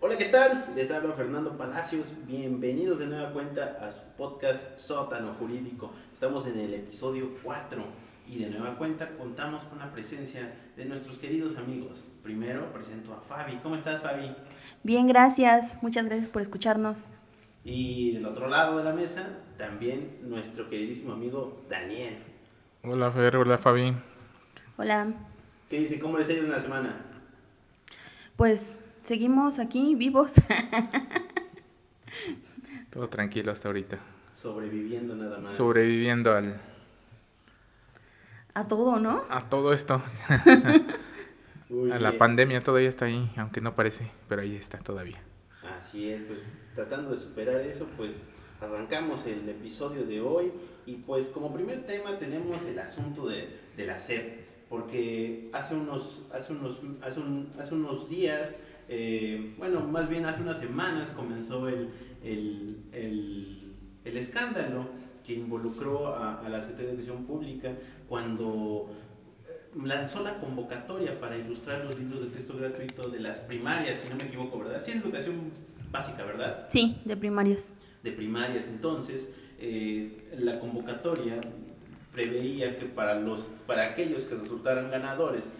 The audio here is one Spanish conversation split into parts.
Hola, ¿qué tal? Les habla Fernando Palacios. Bienvenidos de nueva cuenta a su podcast Sótano Jurídico. Estamos en el episodio 4 y de nueva cuenta contamos con la presencia de nuestros queridos amigos. Primero presento a Fabi. ¿Cómo estás, Fabi? Bien, gracias. Muchas gracias por escucharnos. Y del otro lado de la mesa, también nuestro queridísimo amigo Daniel. Hola, Fer. Hola, Fabi. Hola. ¿Qué dice? ¿Cómo les ha ido en la semana? Pues seguimos aquí vivos. Todo tranquilo hasta ahorita. Sobreviviendo nada más. Sobreviviendo al, A todo, ¿no? a todo esto. A la bien. pandemia todavía está ahí, aunque no parece, pero ahí está todavía. Así es, pues tratando de superar eso, pues arrancamos el episodio de hoy y pues como primer tema tenemos el asunto de, de la SEP, porque hace unos, hace unos, hace un- hace unos días, eh, bueno, más bien hace unas semanas comenzó el, el, el- el escándalo que involucró a, a la Secretaría de Educación Pública cuando eh, lanzó la convocatoria para ilustrar los libros de texto gratuito de las primarias, si no me equivoco, ¿verdad? Sí, es educación básica, ¿verdad? Sí, de primarias. De primarias. Entonces, eh, la convocatoria preveía que para, los, para aquellos que resultaran ganadores,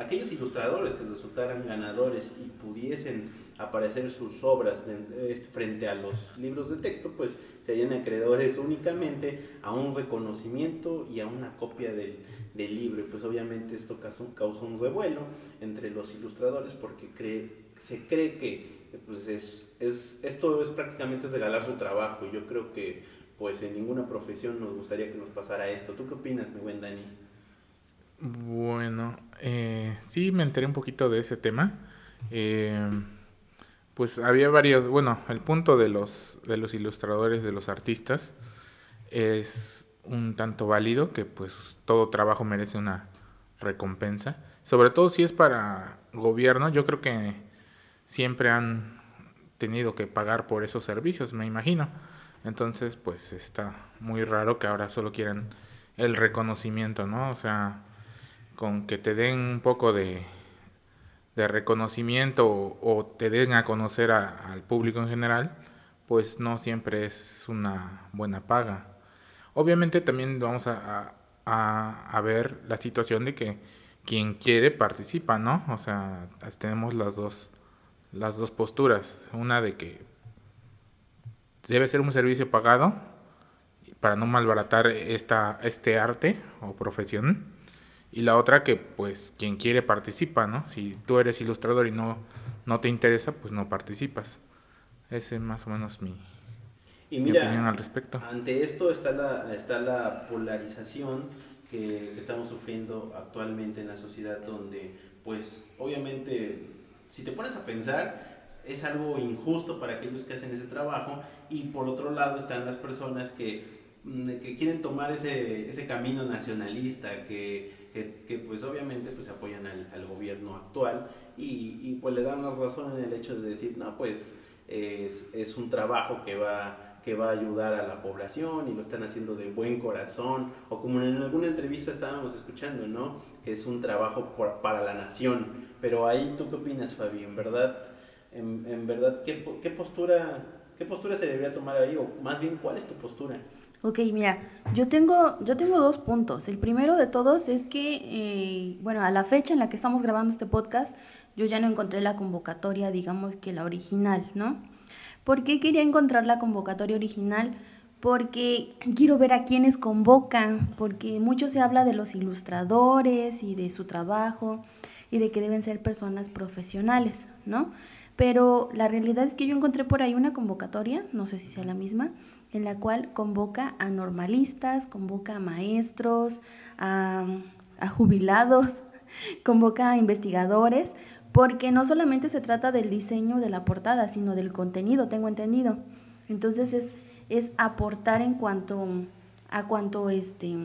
aquellos ilustradores que resultaran ganadores y pudiesen aparecer sus obras de- este, frente a los libros de texto, pues serían acreedores únicamente a un reconocimiento y a una copia del, del libro. Y pues obviamente esto causó, un revuelo entre los ilustradores porque cree, se cree que pues es, es, esto es prácticamente regalar su trabajo. Y yo creo que pues en ninguna profesión nos gustaría que nos pasara esto. ¿Tú qué opinas, mi buen Dani? Bueno, eh, sí me enteré un poquito de ese tema. Eh, pues había varios, bueno, el punto de los, de los ilustradores, de los artistas, es un tanto válido que pues todo trabajo merece una recompensa. Sobre todo si es para gobierno, yo creo que siempre han tenido que pagar por esos servicios, me imagino. Entonces, pues está muy raro que ahora solo quieran el reconocimiento, ¿no? O sea, con que te den un poco de, de reconocimiento o, te den a conocer al público en general, pues no siempre es una buena paga. Obviamente también vamos a, a- a- a ver la situación de que quien quiere participa, ¿no? O sea, tenemos las dos, las dos posturas. Una de que debe ser un servicio pagado para no malbaratar esta, este arte o profesión. Y la otra que pues quien quiere participa, ¿no? Si tú eres ilustrador y no, no te interesa, pues no participas. Ese es más o menos mi, Y mi mira, opinión al respecto. Ante esto está la, está la polarización que, que estamos sufriendo actualmente en la sociedad donde, pues, obviamente, si te pones a pensar, es algo injusto para aquellos que hacen ese trabajo y por otro lado están las personas que, mm, que quieren tomar ese, ese camino nacionalista, que, que, que, pues obviamente pues apoyan al, al gobierno actual y, y, pues le dan la razón en el hecho de decir, no, pues es, es un trabajo que va que va a ayudar a la población y lo están haciendo de buen corazón, o como en alguna entrevista estábamos escuchando, ¿no? Que es un trabajo por- para la nación. Pero ahí, ¿tú qué opinas, Fabi? ¿En verdad, en, en verdad ¿qué, qué postura, qué postura se debería tomar ahí? O más bien, ¿cuál es tu postura? Ok, mira, yo tengo, yo tengo dos puntos. El primero de todos es que, eh, bueno, a la fecha en la que estamos grabando este podcast, yo ya no encontré la convocatoria, digamos que la original, ¿no? ¿Por qué quería encontrar la convocatoria original? Porque quiero ver a quiénes convocan, porque mucho se habla de los ilustradores y de su trabajo y de que deben ser personas profesionales, ¿no? Pero la realidad es que yo encontré por ahí una convocatoria, no sé si sea la misma, en la cual convoca a normalistas, convoca a maestros, a, jubilados, convoca a investigadores, porque no solamente se trata del diseño de la portada, sino del contenido, tengo entendido. Entonces es, es aportar en cuanto a cuanto este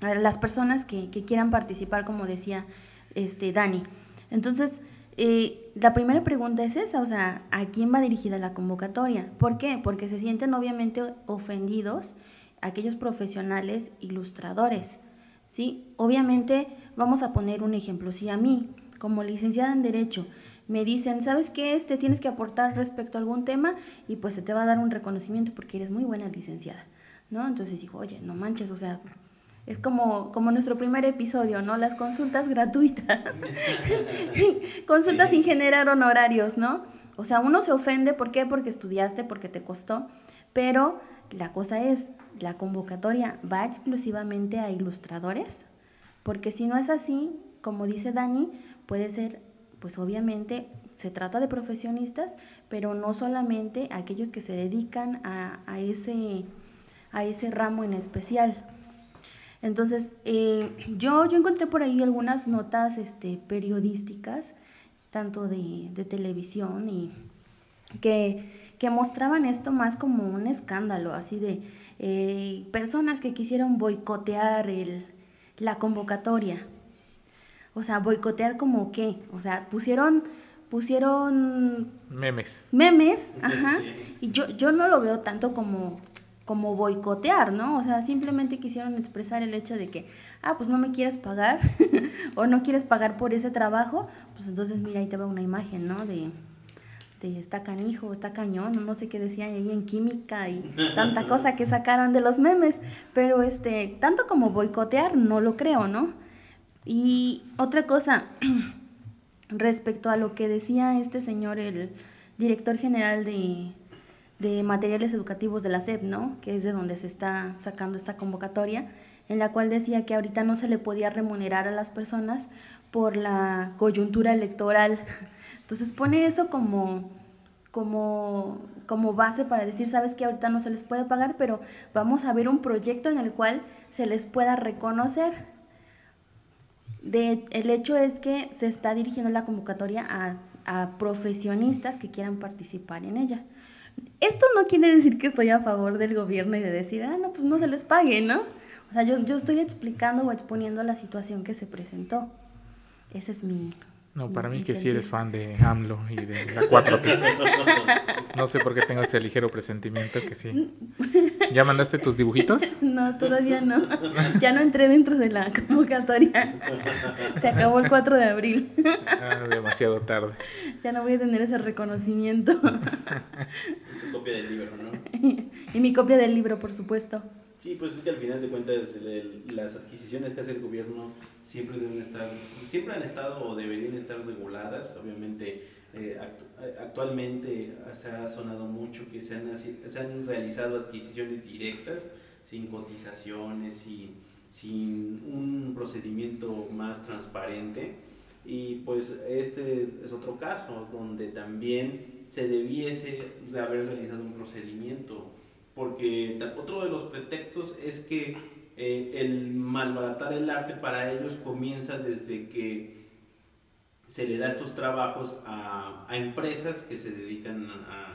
a las personas que, que quieran participar, como decía este Dani. Entonces, eh, la primera pregunta es esa, o sea, ¿a quién va dirigida la convocatoria? ¿Por qué? Porque se sienten obviamente ofendidos aquellos profesionales ilustradores, ¿sí? Obviamente, vamos a poner un ejemplo, si a mí, como licenciada en Derecho, me dicen, ¿sabes qué? Este tienes que aportar respecto a algún tema y pues se te va a dar un reconocimiento porque eres muy buena licenciada, ¿no? Entonces dijo, oye, no manches, o sea, es como, como nuestro primer episodio, ¿no? Las consultas gratuitas, consultas sin generar honorarios, ¿no? O sea, uno se ofende, ¿por qué? Porque estudiaste, porque te costó, pero la cosa es, la convocatoria va exclusivamente a ilustradores, porque si no es así, como dice Dani, puede ser pues obviamente se trata de profesionistas, pero no solamente aquellos que se dedican a, ese, a ese ramo en especial. Entonces, eh, yo, yo encontré por ahí algunas notas este, periodísticas, tanto de, televisión, y que, que, mostraban esto más como un escándalo, así de eh, personas que quisieron boicotear el, la convocatoria. O sea, boicotear como qué? O sea, pusieron pusieron memes. Memes, ajá. Y yo yo no lo veo tanto como como boicotear, ¿no? O sea, simplemente quisieron expresar el hecho de que, ah, pues no me quieres pagar o no quieres pagar por ese trabajo, pues entonces mira, ahí te va una imagen, ¿no? De, de está canijo, está cañón, no sé qué decían ahí en química y tanta cosa que sacaron de los memes, pero este, tanto como boicotear, no lo creo, ¿no? Y otra cosa, respecto a lo que decía este señor, el director general de, materiales educativos de la SEP, ¿no? Que es de donde se está sacando esta convocatoria, en la cual decía que ahorita no se le podía remunerar a las personas por la coyuntura electoral. Entonces pone eso como, como, como base para decir, sabes que ahorita no se les puede pagar, pero vamos a ver un proyecto en el cual se les pueda reconocer el hecho es que se está dirigiendo la convocatoria a, profesionistas que quieran participar en ella. Esto no quiere decir que estoy a favor del gobierno y de decir, ah, no, pues no se les pague, ¿no? O sea, yo, yo estoy explicando o exponiendo la situación que se presentó. Ese es mi, no, para mí que sí eres fan de AMLO y de la 4T. No sé por qué tengo ese ligero presentimiento que sí. ¿Ya mandaste tus dibujitos? No, todavía no. Ya no entré dentro de la convocatoria. Se acabó el 4 de abril. Ah, demasiado tarde. Ya no voy a tener ese reconocimiento. Tu copia del libro, ¿no? Y mi copia del libro, por supuesto. Sí, pues es que al final de cuentas las adquisiciones que hace el gobierno siempre deben estar, siempre han estado o deberían estar reguladas. Obviamente, eh, actualmente se ha sonado mucho que se han, se han realizado adquisiciones directas, sin cotizaciones, y sin un procedimiento más transparente. Y pues este es otro caso donde también se debiese haber realizado un procedimiento, porque otro de los pretextos es que eh, el malbaratar el arte para ellos comienza desde que se le da estos trabajos a, empresas que se dedican a,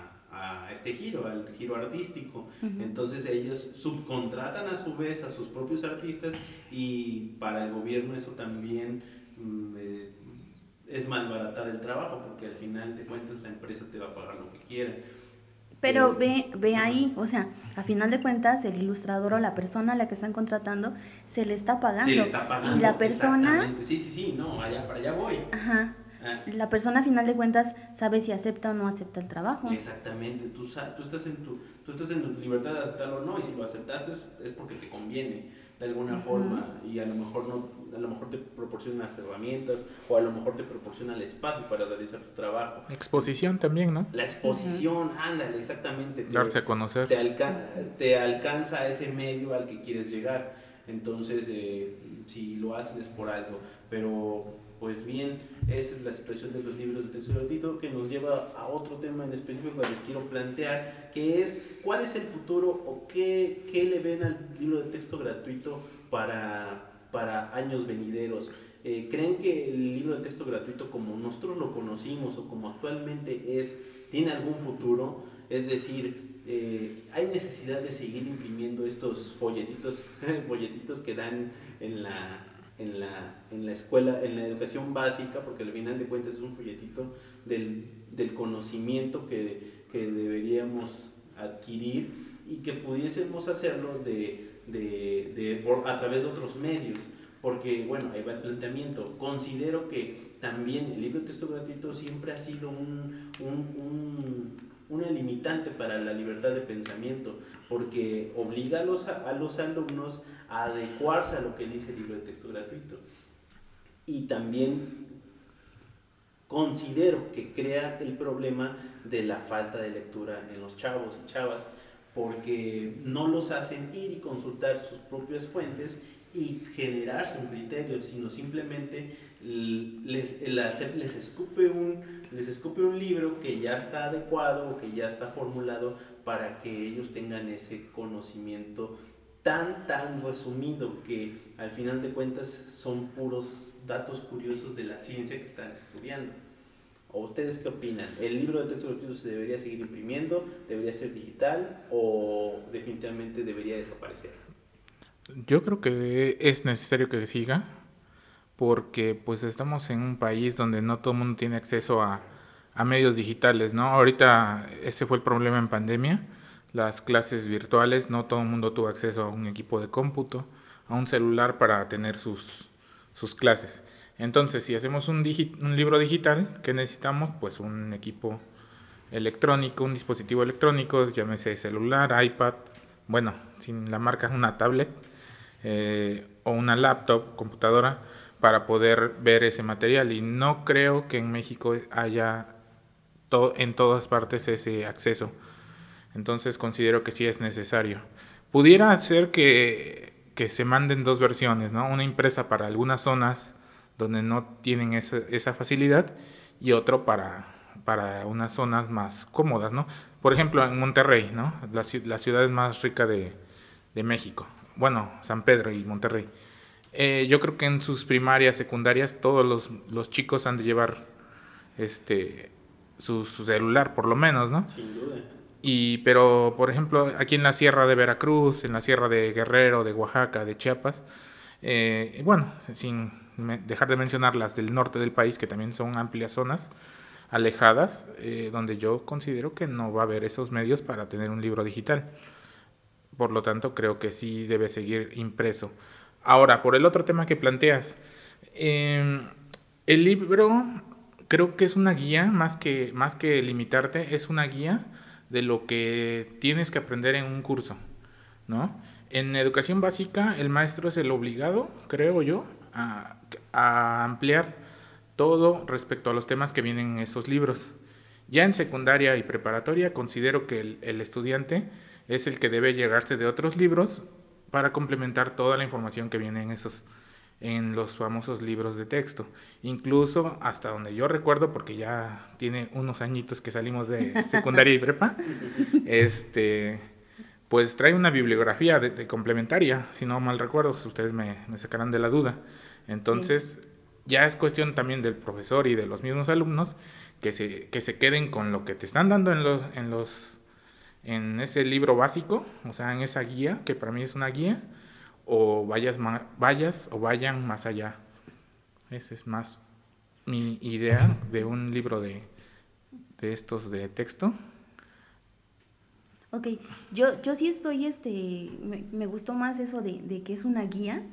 este giro, al giro artístico. Entonces ellos subcontratan a su vez a sus propios artistas y para el gobierno eso también mm, eh, es malbaratar el trabajo porque al final de cuentas la empresa te va a pagar lo que quiera. Pero ve, ve ahí, o sea, a final de cuentas, el ilustrador o la persona a la que están contratando se le está pagando. Se le está pagando. Y la persona. Sí, sí, sí, no, allá, para allá voy. Ajá. Ah. La persona a final de cuentas sabe si acepta o no acepta el trabajo. Exactamente, tú, tú, estás en tu, tú estás en libertad de aceptarlo o no, y si lo aceptaste es porque te conviene de alguna forma y a lo mejor no a lo mejor te proporciona las herramientas o a lo mejor te proporciona el espacio para realizar tu trabajo. Exposición también, ¿no? La exposición, ándale, exactamente. Darse a conocer. Te, te alcanza ese medio al que quieres llegar. Entonces, eh, si lo hacen es por algo. Pero pues bien, esa es la situación de los libros de texto gratuito que nos lleva a otro tema en específico que les quiero plantear, que es cuál es el futuro o qué, qué le ven al libro de texto gratuito para, para años venideros. Eh, ¿Creen que el libro de texto gratuito como nosotros lo conocimos o como actualmente es, tiene algún futuro? Es decir, eh, hay necesidad de seguir imprimiendo estos folletitos, folletitos que dan en la, en la, en la escuela, en la educación básica, porque al final de cuentas es un folletito del, del conocimiento que, que, deberíamos adquirir y que pudiésemos hacerlo de, de, de, a través de otros medios. porque, bueno, ahí va planteamiento. Considero que también el libro de texto gratuito siempre ha sido un, un, una limitante para la libertad de pensamiento, porque obliga a los, a los alumnos a adecuarse a lo que dice el libro de texto gratuito. Y también considero que crea el problema de la falta de lectura en los chavos y chavas, porque no los hacen ir y consultar sus propias fuentes y generarse un criterio, sino simplemente les, les, escupe un, les escupe un libro que ya está adecuado o que ya está formulado para que ellos tengan ese conocimiento tan, tan resumido que al final de cuentas son puros datos curiosos de la ciencia que están estudiando. ¿O ustedes qué opinan? ¿El libro de texto gratuito se debería seguir imprimiendo? ¿Debería ser digital? ¿O definitivamente debería desaparecer? Yo creo que es necesario que siga porque pues estamos en un país donde no todo el mundo tiene acceso a, a medios digitales, ¿no? Ahorita ese fue el problema en pandemia, las clases virtuales, no todo el mundo tuvo acceso a un equipo de cómputo, a un celular para tener sus, sus clases. Entonces, si hacemos un, libro digital, ¿qué necesitamos? Pues un equipo electrónico, un dispositivo electrónico, llámese celular, iPad, bueno, sin la marca una tablet eh, o una laptop, computadora, para poder ver ese material. Y no creo que en México haya en todas partes ese acceso. Entonces considero que sí es necesario. Pudiera ser que, que se manden dos versiones, ¿no? Una impresa para algunas zonas donde no tienen esa, esa facilidad y otro para, para unas zonas más cómodas, ¿no? Por ejemplo, en Monterrey, ¿no? La, la ciudad más rica de, de México bueno, San Pedro y Monterrey. Eh, yo creo que en sus primarias, secundarias, todos los, los chicos han de llevar este su, celular, por lo menos, ¿no? Sin duda. Y, pero, por ejemplo, aquí en la sierra de Veracruz, en la sierra de Guerrero, de Oaxaca, de Chiapas, eh, bueno, sin dejar de mencionar las del norte del país, que también son amplias zonas alejadas, eh, donde yo considero que no va a haber esos medios para tener un libro digital. Por lo tanto, creo que sí debe seguir impreso. Ahora, por el otro tema que planteas, em, el libro creo que es una guía, más que, más que limitarte, es una guía de lo que tienes que aprender en un curso, ¿no? En educación básica, el maestro es el obligado, creo yo, a, ampliar todo respecto a los temas que vienen en esos libros. Ya en secundaria y preparatoria, considero que el estudiante es el que debe llegarse de otros libros para complementar toda la información que viene en esos en los famosos libros de texto. Incluso hasta donde yo recuerdo, porque ya tiene unos añitos que salimos de secundaria y prepa, este, pues trae una bibliografía de, complementaria, si no mal recuerdo, si ustedes me, sacarán de la duda. Entonces, ya es cuestión también del profesor y de los mismos alumnos que se, que se queden con lo que te están dando en los, en los en ese libro básico, o sea, en esa guía, que para mí es una guía, o vayas, vayas o vayan más allá. Esa es más mi idea de un libro de, de estos de texto. Ok, yo, yo sí estoy, este, me, gustó más eso de, de, que es una guía,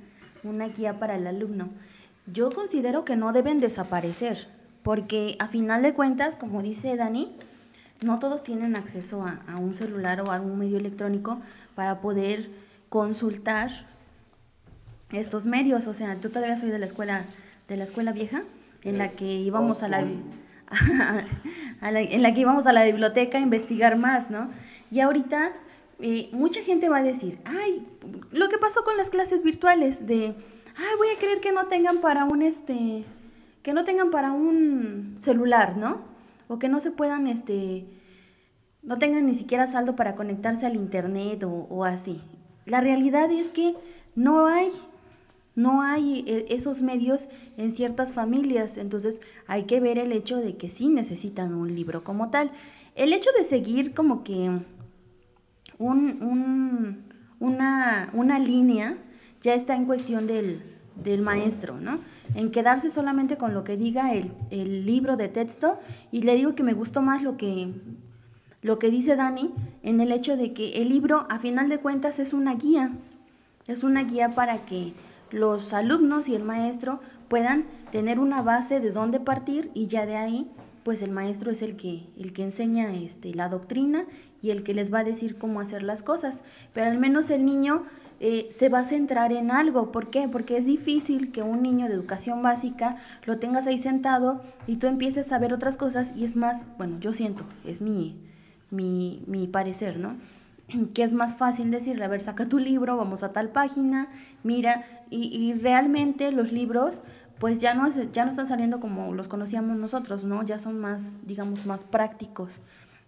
una guía para el alumno. Yo considero que no deben desaparecer, porque a final de cuentas, como dice Dani, no todos tienen acceso a, un celular o a algún medio electrónico para poder consultar estos medios. O sea, yo todavía soy de la escuela, de la escuela vieja, en la que íbamos a la, en la que íbamos a la biblioteca a investigar más, ¿no? Y ahorita eh, mucha gente va a decir, ay, lo que pasó con las clases virtuales de, ay, voy a creer que no tengan para un este, que no tengan para un celular, ¿no? o que no se puedan, este, no tengan ni siquiera saldo para conectarse al internet o, así. La realidad es que no hay, no hay eh, esos medios en ciertas familias, entonces hay que ver el hecho de que sí necesitan un libro como tal. El hecho de seguir como que un, una, una línea ya está en cuestión del, del maestro, ¿no? En quedarse solamente con lo que diga el, el, libro de texto y le digo que me gustó más lo que, lo que dice Dani en el hecho de que el libro a final de cuentas es una guía, es una guía para que los alumnos y el maestro puedan tener una base de dónde partir y ya de ahí pues el maestro es el que, el que enseña este, la doctrina y el que les va a decir cómo hacer las cosas. Pero al menos el niño eh, se va a centrar en algo. ¿Por qué? Porque es difícil que un niño de educación básica lo tengas ahí sentado y tú empieces a ver otras cosas y es más, bueno, yo siento, es mi, mi, mi parecer, ¿no? que es más fácil decirle, a ver, saca tu libro, vamos a tal página, mira, y, y realmente los libros pues ya no, ya no están saliendo como los conocíamos nosotros, ¿no? Ya son más, digamos, más prácticos.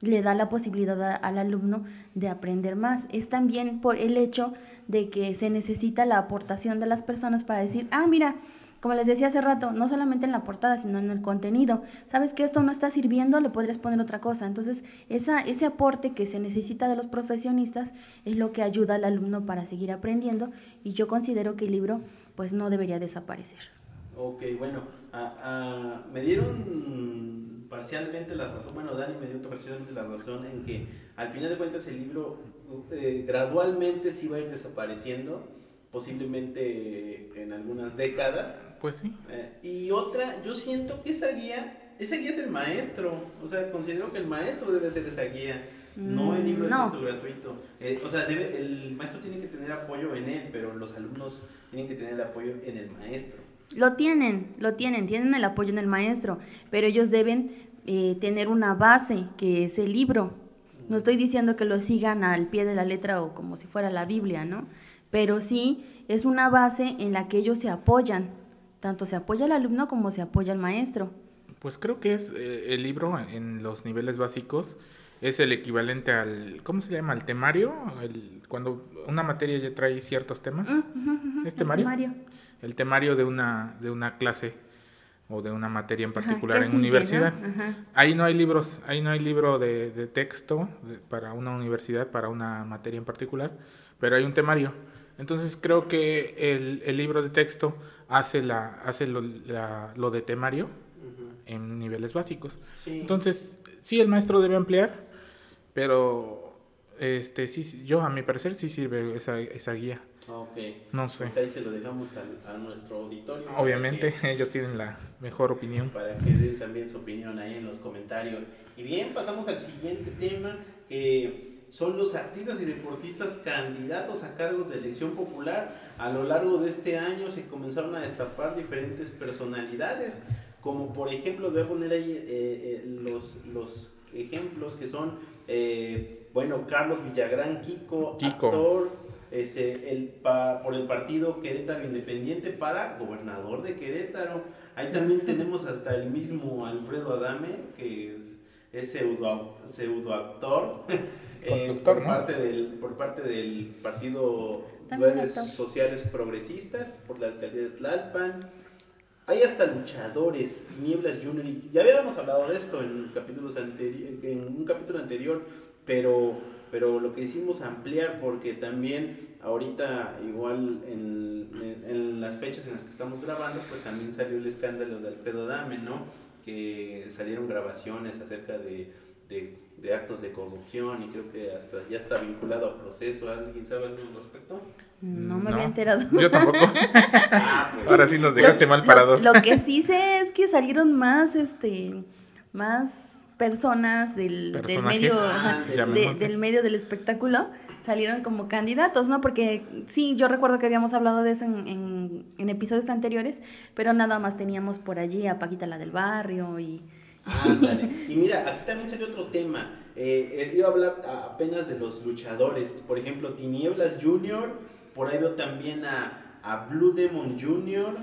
Le da la posibilidad al alumno de aprender más. Es también por el hecho de que se necesita la aportación de las personas para decir, ah, mira, como les decía hace rato, no solamente en la portada, sino en el contenido. Sabes que esto no está sirviendo, le podrías poner otra cosa. Entonces, esa, ese aporte que se necesita de los profesionistas es lo que ayuda al alumno para seguir aprendiendo y yo considero que el libro pues no debería desaparecer. Ok, bueno, me dieron parcialmente la razón, bueno, Dani me dio parcialmente la razón en que al final de cuentas el libro eh, gradualmente sí va a ir desapareciendo, posiblemente en algunas décadas. Pues sí. Eh, y otra, yo siento que esa guía, esa guía es el maestro, o sea, considero que el maestro debe ser esa guía. No el libro no. es gratuito. Eh, o sea, debe, el maestro tiene que tener apoyo en él, pero los alumnos tienen que tener apoyo en el maestro. Lo tienen, lo tienen, tienen el apoyo en el maestro, pero ellos deben eh, tener una base, que es el libro. No estoy diciendo que lo sigan al pie de la letra o como si fuera la Biblia, ¿no? Pero sí es una base en la que ellos se apoyan. Tanto se apoya el alumno como se apoya el maestro. Pues creo que es eh, el libro en los niveles básicos es el equivalente al ¿cómo se llama? al temario, cuando una materia ya trae ciertos temas. ¿Es temario? el temario de una, de una clase o de una materia en particular en universidad. Ahí no hay libros, ahí no hay libro de, de texto para una universidad, para una materia en particular, pero hay un temario. Entonces creo que el, el libro de texto hace, la, hace lo, lo de temario en niveles básicos. Entonces, sí, el maestro debe ampliar, pero este sí, yo a mi parecer sí sirve esa, esa guía. Ok. No sé. Pues ahí se lo dejamos a, nuestro auditorio. Obviamente, ellos tienen la mejor opinión. Para que den también su opinión ahí en los comentarios. Y bien, pasamos al siguiente tema, que son los artistas y deportistas candidatos a cargos de elección popular. A lo largo de este año se comenzaron a destapar diferentes personalidades, como por ejemplo, voy a poner ahí eh, eh, los, los ejemplos que son, eh, bueno, Carlos Villagrán, Kiko, Kiko. actor, este, el, por el partido Querétaro Independiente para gobernador de Querétaro. Ahí también tenemos hasta el mismo Alfredo Adame, que es, es pseudo, pseudo actor. Eh, por, parte del, por parte del partido Redes Sociales Progresistas, por la alcaldía de Tlalpan. Hay hasta luchadores, Nieblas Junior. Ya habíamos hablado de esto en, capítulos en un capítulo anterior, pero pero lo que hicimos ampliar porque también ahorita igual en, en, las fechas en las que estamos grabando pues también salió el escándalo de Alfredo Dame, ¿no? Que salieron grabaciones acerca de, de, actos de corrupción y creo que hasta ya está vinculado a proceso. ¿Alguien sabe algo al respecto? No me había enterado. Yo tampoco. Ah, pues. Ahora sí nos dejaste mal parados. Lo, lo que sí sé es que salieron más, este, más personas del, del medio del medio del espectáculo salieron como candidatos, ¿no? Porque sí, yo recuerdo que habíamos hablado de eso en, en, episodios anteriores, pero nada más teníamos por allí a Paquita la del barrio y... y mira, aquí también salió otro tema. Eh, iba a hablar apenas de los luchadores. Por ejemplo, Tinieblas Junior, por ahí veo también a, a Blue Demon Junior,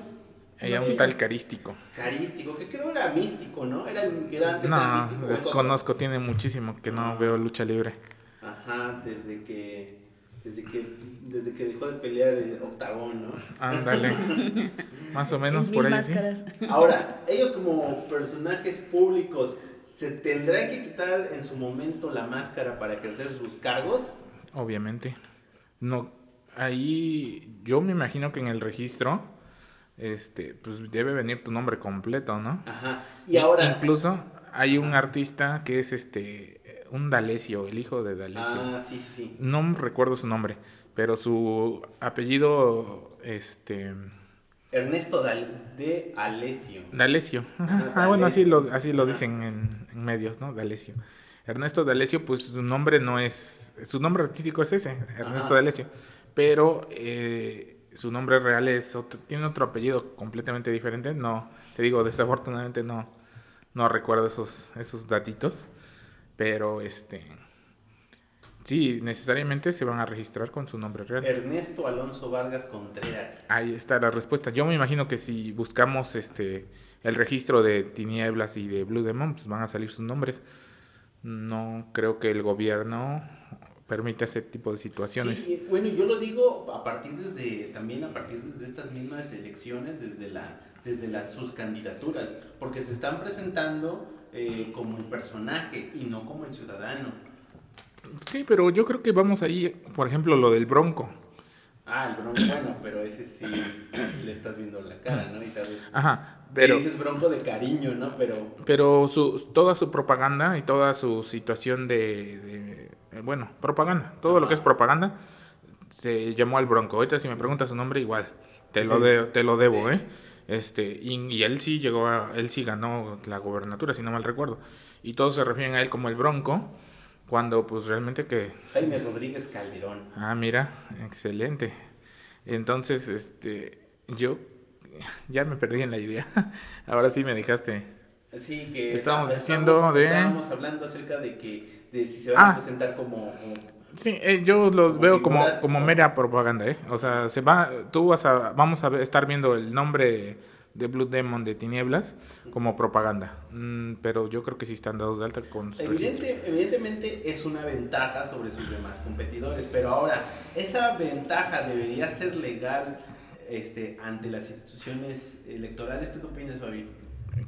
ella un tal carístico. Carístico, que creo era místico, ¿no? Era, que era antes no, místico, desconozco, tiene muchísimo que no veo lucha libre. Ajá, desde que desde que desde que dejó de pelear el octagón, ¿no? Ándale. Más o menos por ahí, sí. Ahora, ellos como personajes públicos se tendrán que quitar en su momento la máscara para ejercer sus cargos? Obviamente. No, ahí yo me imagino que en el registro este, pues debe venir tu nombre completo, ¿no? Ajá. Y ahora. Incluso hay un artista que es este, un Dalesio, el hijo de Dalesio. Ah, sí, sí, sí. No recuerdo su nombre, pero su apellido, este... Ernesto de Alesio. D'Alessio. Ah, bueno, así lo, así lo dicen en, en medios, ¿no? D'Alessio. Ernesto D'Alessio, pues su nombre no es, su nombre artístico es ese, Ernesto D'Alessio, pero eh, su nombre real es tiene otro apellido completamente diferente. No, te digo, desafortunadamente no, no recuerdo esos, esos datitos, pero este, sí, necesariamente se van a registrar con su nombre real. Ernesto Alonso Vargas Contreras. Ahí está la respuesta. Yo me imagino que si buscamos este el registro de Tinieblas y de Blue Demon, pues van a salir sus nombres no creo que el gobierno permita ese tipo de situaciones. Sí, bueno, yo lo digo a partir desde, también a partir desde estas mismas elecciones, desde la, desde las sus candidaturas, porque se están presentando eh, como el personaje y no como el ciudadano. Sí, pero yo creo que vamos ahí, por ejemplo, lo del Bronco. Ah, el Bronco, bueno, pero ese sí le estás viendo la cara, ¿no? Y sabes. Ajá, pero, dices bronco de cariño, ¿no? Pero, pero su, toda su propaganda y toda su situación de, eh, bueno, propaganda, todo lo que es propaganda, se llamó al bronco. Ahorita si me preguntas su nombre, igual, te lo, de, te lo debo, ¿eh? Este, y, él sí llegó a, él sí ganó la gobernatura, si no mal recuerdo. Y todos se refieren a él como el bronco, cuando pues realmente que... Jaime Rodríguez Calderón. Ah, mira, excelente. Entonces, este, yo ya me perdí en la idea. Ahora sí me dejaste. Sí, que estábamos diciendo de... Estábamos hablando acerca de que de si se van a ah. presentar como... sí, eh, yo lo veo como, como mera propaganda, ¿eh? O sea, se va, tú vas a, vamos a estar viendo el nombre de Blue Demon de Tinieblas como propaganda. Mm, pero yo creo que sí están dados de alta con Evidente, Evidentemente es una ventaja sobre sus demás competidores, pero ahora, esa ventaja debería ser legal este, ante las instituciones electorales. ¿Tú qué opinas, Fabi?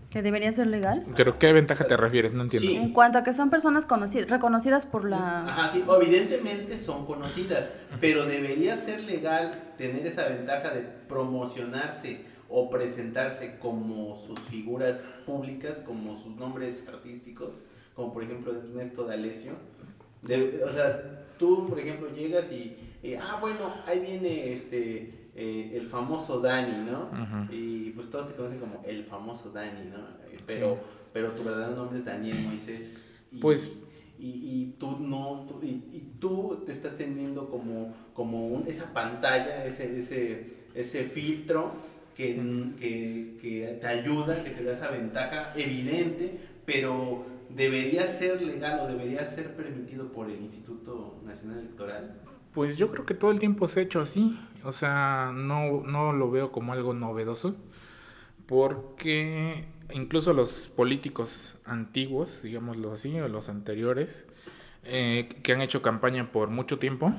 ¿Que debería ser legal? ¿Pero qué ventaja te refieres? No entiendo. En cuanto a que son personas conocidas, reconocidas por la... Ajá, sí, evidentemente son conocidas, pero debería ser legal tener esa ventaja de promocionarse o presentarse como sus figuras públicas, como sus nombres artísticos, como por ejemplo Ernesto D'Alessio. De, o sea, tú, por ejemplo, llegas y, ah, bueno, ahí viene este eh, el famoso Dani, ¿no? Y pues todos te conocen como el famoso Dani, ¿no? Eh, pero, pero tu verdadero nombre es Daniel Moisés. Y, pues... Y, tú no, y, tú te estás teniendo como, como esa pantalla, ese, ese, ese filtro que, que, que te ayuda, que te da esa ventaja evidente, pero debería ser legal o debería ser permitido por el Instituto Nacional Electoral. Pues yo creo que todo el tiempo se ha hecho así. O sea, no, no lo veo como algo novedoso. Porque incluso los políticos antiguos, digámoslo así, o los anteriores, eh, que han hecho campaña por mucho tiempo,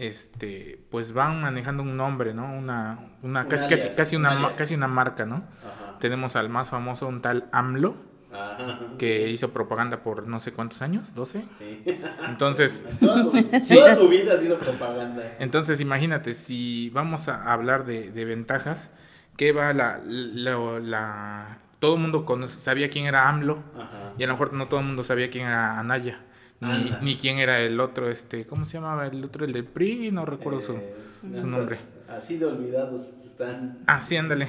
este, pues van manejando un nombre, ¿no? Una, una, casi, casi, casi, una, casi una marca, ¿no? Tenemos al más famoso, un tal AMLO, que hizo propaganda por no sé cuántos años, 12. Sí. Entonces, toda su, vida ha sido propaganda. Entonces, imagínate, si vamos a hablar de, ventajas, que va la, la, todo el mundo sabía quién era AMLO y a lo mejor no todo el mundo sabía quién era Anaya. Ni, ni, quién era el otro, este, ¿cómo se llamaba el otro? El del PRI, no recuerdo su, eh, su nombre. Así de olvidados están. Ah, sí, ándale.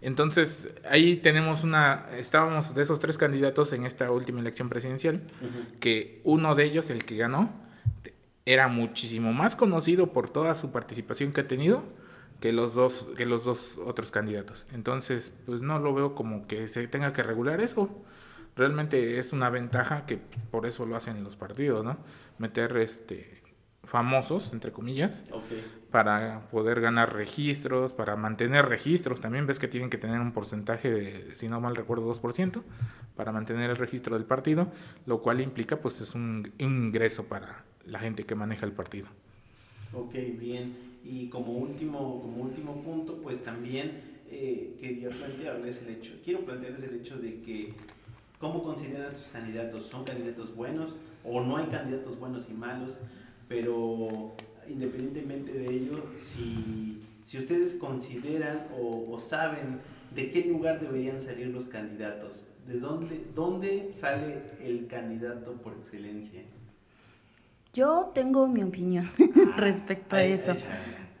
Entonces, ahí tenemos una, estábamos de esos tres candidatos en esta última elección presidencial, que uno de ellos, el que ganó, era muchísimo más conocido por toda su participación que ha tenido que los dos, que los dos otros candidatos. Entonces, pues no lo veo como que se tenga que regular eso. Realmente es una ventaja que por eso lo hacen los partidos, ¿no? Meter este famosos, entre comillas, para poder ganar registros, para mantener registros. También ves que tienen que tener un porcentaje de, si no mal recuerdo, 2% para mantener el registro del partido, lo cual implica pues es un, ingreso para la gente que maneja el partido. Ok, bien. Y como último, como último punto, pues también eh, quería plantearles el hecho, quiero plantearles el hecho de que ¿Cómo consideran tus candidatos? ¿Son candidatos buenos o no hay candidatos buenos y malos? pero independientemente de ello, si, si ustedes consideran o, saben de qué lugar deberían salir los candidatos, de dónde, dónde sale el candidato por excelencia. Yo tengo mi opinión respecto a eso.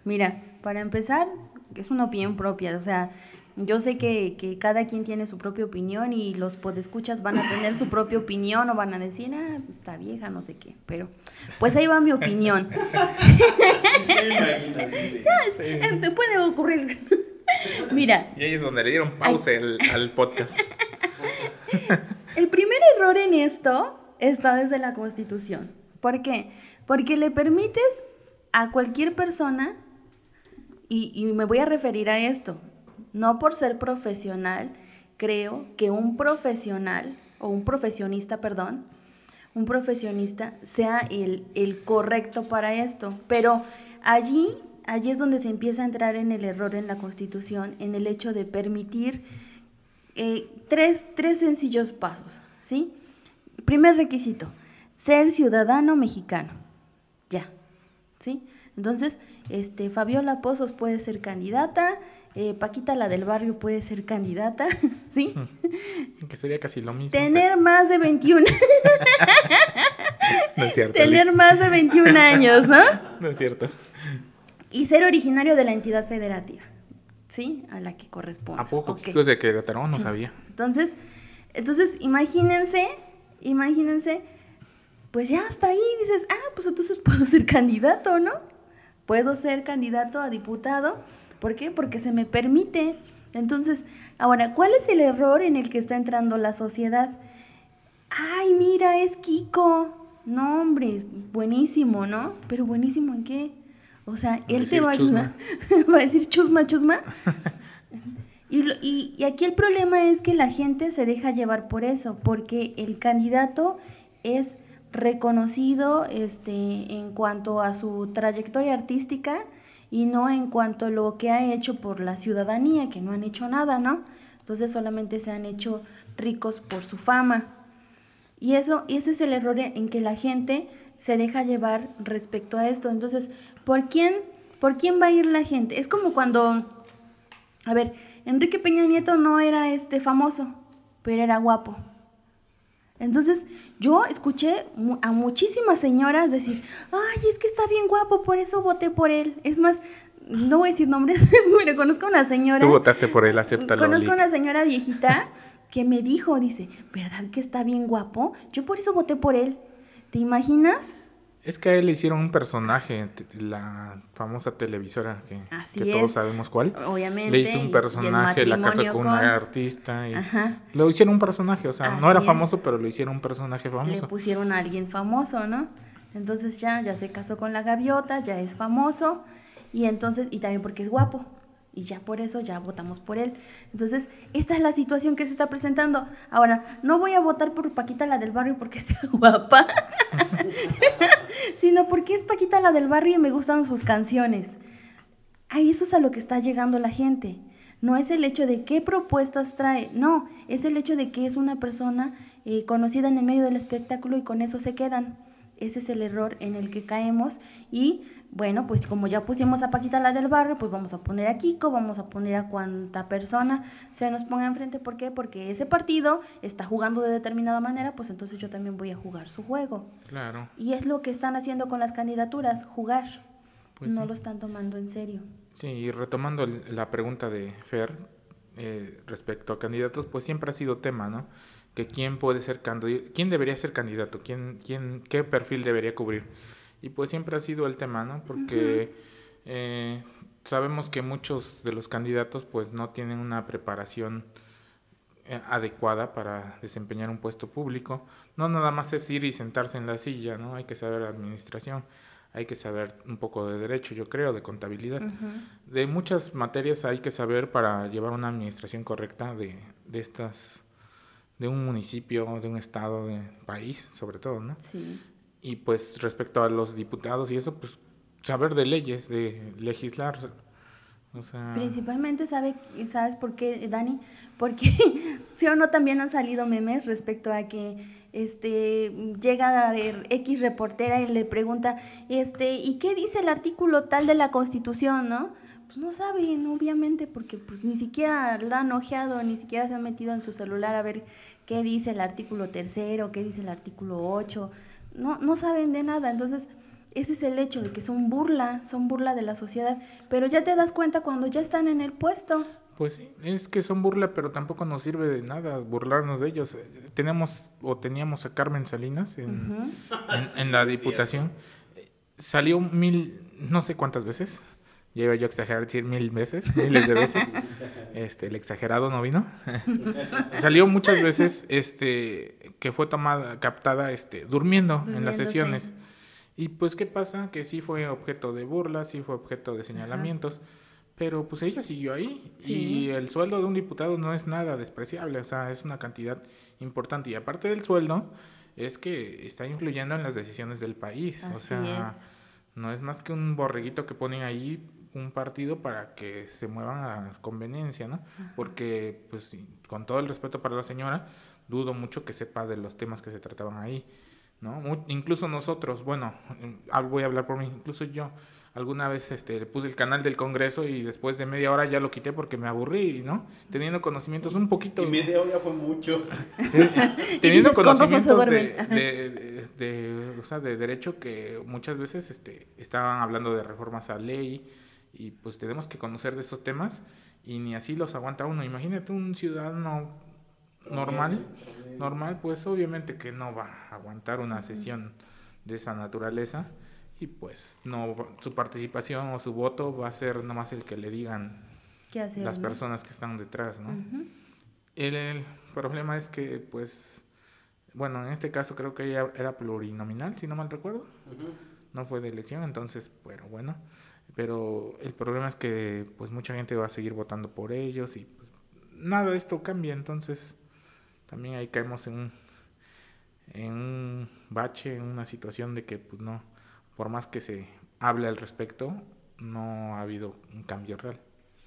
Mira, para empezar, es una opinión propia, o sea, yo sé que, que cada quien tiene su propia opinión y los podescuchas van a tener su propia opinión o van a decir, ah, está vieja, no sé qué, pero pues ahí va mi opinión. Sí, sí. Eh, Te puede ocurrir. Mira, Y ahí es donde le dieron pausa al, al podcast. el primer error en esto está desde la Constitución. ¿Por qué? Porque le permites a cualquier persona, y, y me voy a referir a esto, no por ser profesional, creo que un profesional, o un profesionista, perdón, un profesionista sea el, el correcto para esto. Pero allí, allí es donde se empieza a entrar en el error en la Constitución, en el hecho de permitir eh, tres, tres sencillos pasos, ¿sí? Primer requisito, ser ciudadano mexicano. Ya, ¿sí? Entonces, este, Fabiola Pozos puede ser candidata, eh, Paquita la del barrio puede ser candidata, ¿sí? Que sería casi lo mismo. Tener más de 21, pero No es cierto. tener más de 21 años, ¿no? No es cierto. Y ser originario de la entidad federativa, ¿sí? A la que corresponde. ¿A poco? Ok. Chicos de Querétaro? No sabía. Entonces, entonces imagínense, imagínense, pues ya hasta ahí dices, ah, pues entonces puedo ser candidato, ¿no? Puedo ser candidato a diputado. ¿Por qué? Porque se me permite. Entonces, ahora, ¿cuál es el error en el que está entrando la sociedad? Ay, mira, es Kiko. No, hombre, es buenísimo, ¿no? Pero buenísimo en qué? O sea, él te va a ayudar. va a decir chusma, chusma. Y, y- y aquí el problema es que la gente se deja llevar por eso, porque el candidato es reconocido este, en cuanto a su trayectoria artística y no en cuanto a lo que ha hecho por la ciudadanía, que no han hecho nada, ¿no? Entonces solamente se han hecho ricos por su fama. Y eso, ese es el error en que la gente se deja llevar respecto a esto. Entonces, ¿por quién, ¿por quién va a ir la gente? Es como cuando, a ver, Enrique Peña Nieto no era este famoso, pero era guapo. Entonces, yo escuché a muchísimas señoras decir, ay, es que está bien guapo, por eso voté por él. Es más, no voy a decir nombres, pero conozco a una señora. Tú votaste por él, acéptalo. Conozco Lick. una señora viejita que me dijo, dice, ¿verdad que está bien guapo? Yo por eso voté por él. ¿Te imaginas? Es que a él le hicieron un personaje, la famosa televisora que, que todos sabemos cuál. Obviamente. Le hizo un personaje, la casó con con- una artista y Ajá. lo hicieron un personaje, o sea, no era es. famoso, pero lo hicieron un personaje Le famoso. pusieron a alguien famoso, ¿no? Entonces ya, ya se casó con la gaviota, ya es famoso. Y entonces, y también porque es guapo. Y ya por eso ya votamos por él. Entonces, esta es la situación que se está presentando. Ahora, no voy a votar por Paquita la del barrio porque sea guapa, sino porque es Paquita la del barrio y me gustan sus canciones. A eso es a lo que está llegando la gente. No es el hecho de qué propuestas trae, no, es el hecho de que es una persona eh, conocida en el medio del espectáculo y con eso se quedan. Ese es el error en el que caemos y bueno, pues como ya pusimos a Paquita la del barrio, pues vamos a poner a Kiko, vamos a poner a cuanta persona se nos ponga enfrente. ¿Por qué? Porque ese partido está jugando de determinada manera, pues entonces yo también voy a jugar su juego. Claro. Y es lo que están haciendo con las candidaturas, jugar. Pues no sí. lo están tomando en serio. Sí, y retomando la pregunta de Fer eh, respecto a candidatos, pues siempre ha sido tema, ¿no? Que quién puede ser candidato, quién debería ser candidato, quién, quién, qué perfil debería cubrir. Y pues siempre ha sido el tema, ¿no? Porque eh, sabemos que muchos de los candidatos pues no tienen una preparación eh, adecuada para desempeñar un puesto público. No nada más es ir y sentarse en la silla, ¿no? Hay que saber administración, hay que saber un poco de derecho, yo creo, de contabilidad. De muchas materias hay que saber para llevar una administración correcta de, de estas, de un municipio, de un estado, de país, sobre todo, ¿no? Sí. Y pues respecto a los diputados y eso, pues saber de leyes, de legislar. O sea, Principalmente, sabe, ¿sabes por qué, Dani? Porque, sí o no, también han salido memes respecto a que este llega X reportera y le pregunta, este, ¿y qué dice el artículo tal de la Constitución, no? Pues no saben, obviamente, porque pues ni siquiera la han ojeado, ni siquiera se han metido en su celular a ver qué dice el artículo tercero, qué dice el artículo 8, no, no saben de nada, entonces ese es el hecho de que son burla, son burla de la sociedad, pero ya te das cuenta cuando ya están en el puesto. Pues sí, es que son burla, pero tampoco nos sirve de nada burlarnos de ellos. Tenemos o teníamos a Carmen Salinas en, en, la Diputación. Salió mil, no sé cuántas veces. Llevo yo a exagerar decir mil veces, miles de veces. Este, el exagerado no vino. Salió muchas veces, este, que fue tomada, captada, este, durmiendo, en las sesiones. Y pues, ¿qué pasa? Que sí fue objeto de burla, sí fue objeto de señalamientos. Pero pues ella siguió ahí y el sueldo de un diputado no es nada despreciable, o sea, es una cantidad importante. Y aparte del sueldo, es que está influyendo en las decisiones del país. o sea, no es más que un borreguito que ponen ahí un partido para que se muevan a conveniencia, ¿no? Porque, pues, con todo el respeto para la señora, dudo mucho que sepa de los temas que se trataban ahí, ¿no? incluso nosotros, bueno, voy a hablar por mí, incluso yo alguna vez este, le puse el canal del Congreso y después de media hora ya lo quité porque me aburrí, ¿no? Teniendo conocimientos un poquito... Y media hora fue mucho. teniendo conocimientos de, de, o sea, de derecho que muchas veces este, estaban hablando de reformas a ley y pues tenemos que conocer de esos temas y ni así los aguanta uno. Imagínate un ciudadano normal, normal, pues obviamente que no va a aguantar una sesión de esa naturaleza y pues no su participación o su voto va a ser nomás el que le digan las personas que están detrás, ¿no? el, problema es que pues bueno, en este caso creo que ella era plurinominal, si no mal recuerdo. No fue de elección, entonces, pero bueno, pero el problema es que pues mucha gente va a seguir votando por ellos y pues, nada de esto cambia, entonces también ahí caemos en un en un bache, en una situación de que pues no por más que se hable al respecto, no ha habido un cambio real.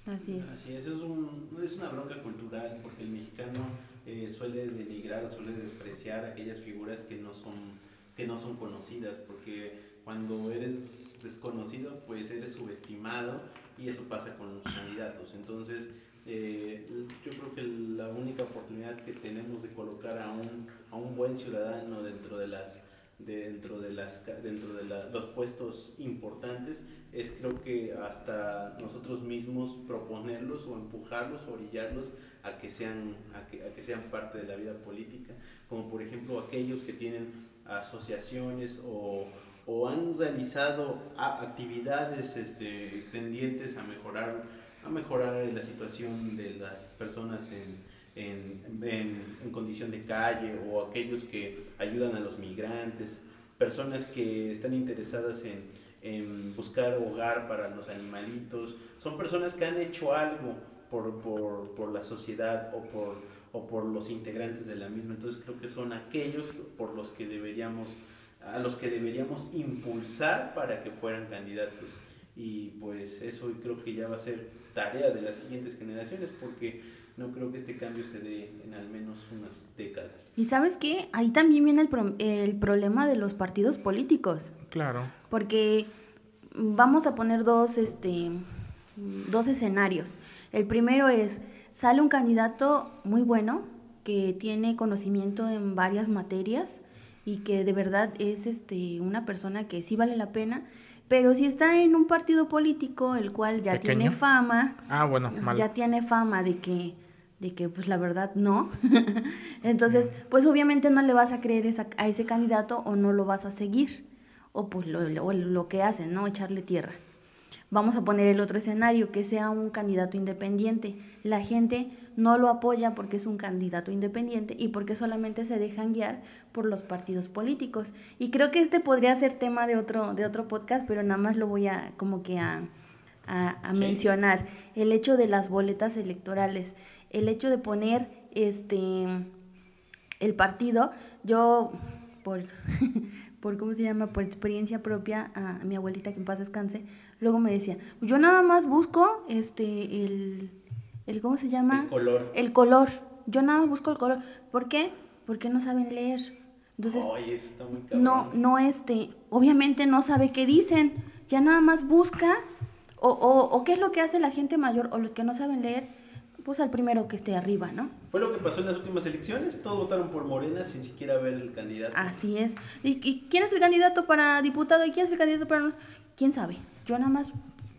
Así es. Así es, es, un, es una bronca cultural porque el mexicano eh, suele denigrar, suele despreciar aquellas figuras que no son que no son conocidas, porque cuando eres desconocido, pues eres subestimado y eso pasa con los candidatos. Entonces, eh, yo creo que la única oportunidad que tenemos de colocar a un, a un buen ciudadano dentro de las dentro de, las, dentro de los puestos importantes es creo que hasta nosotros mismos proponerlos o empujarlos o orillarlos a que sean a que, a que sean parte de la vida política como por ejemplo aquellos que tienen asociaciones o, o han realizado actividades este, tendientes a mejorar a mejorar la situación de las personas en, en, en, condición de calle o aquellos que ayudan a los migrantes, personas que están interesadas en, en buscar hogar para los animalitos, son personas que han hecho algo por, por, por la sociedad o por, o por los integrantes de la misma. Entonces creo que son aquellos por los que deberíamos, a los que deberíamos impulsar para que fueran candidatos. Y pues eso creo que ya va a ser tarea de las siguientes generaciones porque no creo que este cambio se dé en al menos unas décadas. Y sabes qué, ahí también viene el, el problema de los partidos políticos. Claro. Porque vamos a poner dos, este, dos escenarios. El primero es, sale un candidato muy bueno, que tiene conocimiento en varias materias y que de verdad es este, una persona que sí vale la pena, pero si está en un partido político, el cual ya tiene fama, ah, bueno, ya tiene fama de que de que pues la verdad no. Entonces, pues obviamente no le vas a creer a ese candidato o no lo vas a seguir. O pues lo, lo, que hacen, ¿no? Echarle tierra. Vamos a poner el otro escenario, que sea un candidato independiente. La gente no lo apoya porque es un candidato independiente y porque solamente se dejan guiar por los partidos políticos. Y creo que este podría ser tema de otro, de otro podcast, pero nada más lo voy a como que a, a, mencionar. El hecho de las boletas electorales el hecho de poner este el partido, yo por, por ¿cómo se llama? Por experiencia propia, a, mi abuelita que en paz descanse, luego me decía, yo nada más busco este el, el ¿cómo se llama? El color. El color. Yo nada más busco el color. ¿Por qué? Porque no saben leer. Entonces, no, no, este, obviamente no sabe qué dicen. Ya nada más busca O, o, o qué es lo que hace la gente mayor o los que no saben leer, pues al primero que esté arriba, ¿no? Fue lo que pasó en las últimas elecciones, todos votaron por Morena sin siquiera ver el candidato. Así es. ¿Y, y quién es el candidato para diputado y quién es el candidato para... ¿Quién sabe? Yo nada más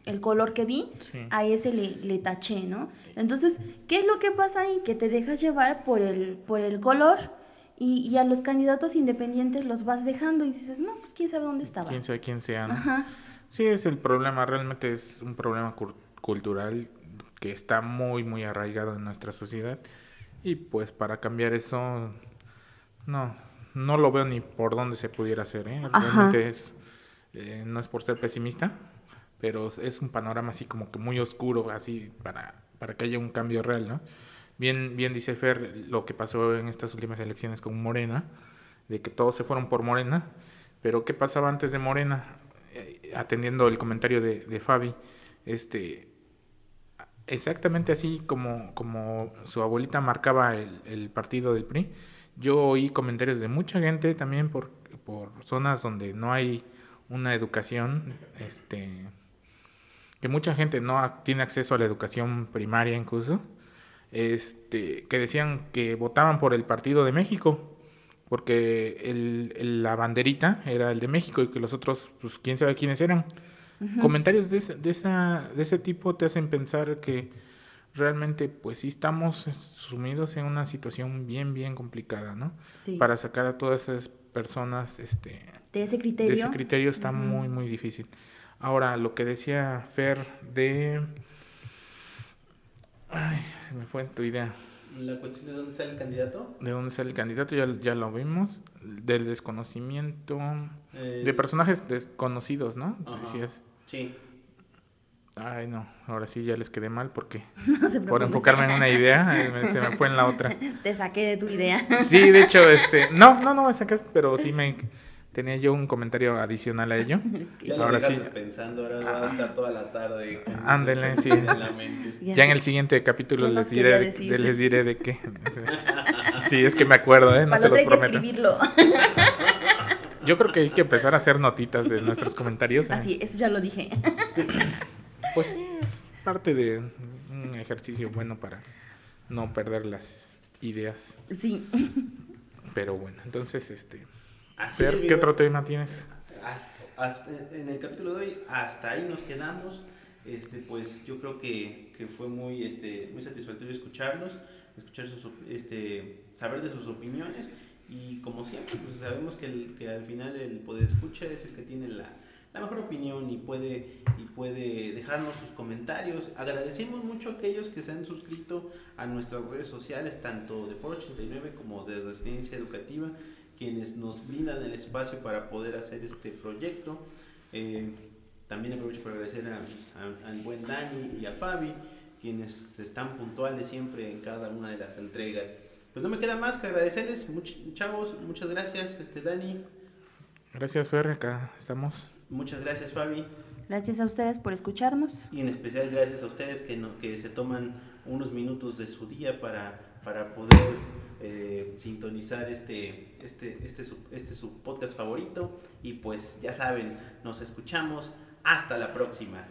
el color que vi, Sí. a ese le, le taché, ¿no? Entonces, ¿qué es lo que pasa ahí? Que te dejas llevar por el, por el color y, y a los candidatos independientes los vas dejando y dices, no, pues quién sabe dónde estaba. Quién sea quién sea, ¿no? Ajá. Sí, es el problema, realmente es un problema cultural que está muy, muy arraigado en nuestra sociedad. Y pues para cambiar eso, no, no lo veo ni por dónde se pudiera hacer, ¿eh? Ajá. Realmente es, eh, no es por ser pesimista, pero es un panorama así como que muy oscuro, así para, para que haya un cambio real, ¿no? Bien, bien dice Fer lo que pasó en estas últimas elecciones con Morena, de que todos se fueron por Morena, pero ¿qué pasaba antes de Morena? Eh, atendiendo el comentario de, de Fabi, este, exactamente así como, como su abuelita marcaba el, el partido del PRI, yo oí comentarios de mucha gente también por, por zonas donde no hay una educación, este, que mucha gente no tiene acceso a la educación primaria incluso, este, que decían que votaban por el Partido de México, porque el, el- la banderita era el de México y que los otros, pues quién sabe quiénes eran. Comentarios de, ese- de, esa, de ese tipo te hacen pensar que realmente pues sí estamos sumidos en una situación bien, bien complicada, ¿no? Sí. Para sacar a todas esas personas este, De ese de criterio. ese criterio está muy, muy difícil. Ahora, lo que decía Fer de... Ay, se me fue tu idea. La cuestión de dónde sale el candidato. ¿De dónde sale el candidato? Ya, ya lo vimos. Del desconocimiento... eh, De personajes desconocidos, ¿no? ajá. Decías. Sí. Ay, no, ahora sí ya les quedé mal porque No por enfocarme en una idea eh, me- se me fue en la otra. Te saqué de tu idea. Sí, de hecho, este, no, no, no me sacas, pero sí me tenía yo un comentario adicional a ello. Ya lo Ahora sí, dejaste pensando, ahora va a estar toda la tarde. con Ándele, eso sí. en la mente. ya en el siguiente capítulo ¿Qué les diré, de, les diré de qué. Sí, es que me acuerdo, ¿eh? No se Para los que prometo. escribirlo. Yo creo que hay que empezar a hacer notitas de nuestros comentarios. ¿eh? Así, eso ya lo dije. Pues sí, es parte de un ejercicio bueno para no perder las ideas. Sí. Pero bueno, entonces, este... Así Fer, es, ¿qué otro tema tienes? Hasta- hasta- en el capítulo de hoy, hasta ahí nos quedamos. Este, pues yo creo que, que fue muy, este, muy satisfactorio escucharlos, escuchar sus, este, saber de sus opiniones y como siempre, pues sabemos que, el- que al final el poder escucha es el que tiene la, la mejor opinión y puede, y puede dejarnos sus comentarios. Agradecemos mucho a aquellos que se han suscrito a nuestras redes sociales, tanto de Foro 89 como de Residencia Educativa, quienes nos brindan el espacio para poder hacer este proyecto. Eh, también aprovecho para agradecer a- a- al buen Dani y a Fabi, quienes están puntuales siempre en cada una de las entregas. Pues no me queda más que agradecerles, much- chavos, muchas gracias, este Dani, Gracias, Fer, acá estamos. muchas gracias Fabi, Gracias a ustedes por escucharnos. y en especial gracias a ustedes que, no, que se toman unos minutos de su día para, para poder eh, sintonizar este, este, este, este su podcast favorito. Y pues ya saben, nos escuchamos. Hasta la próxima.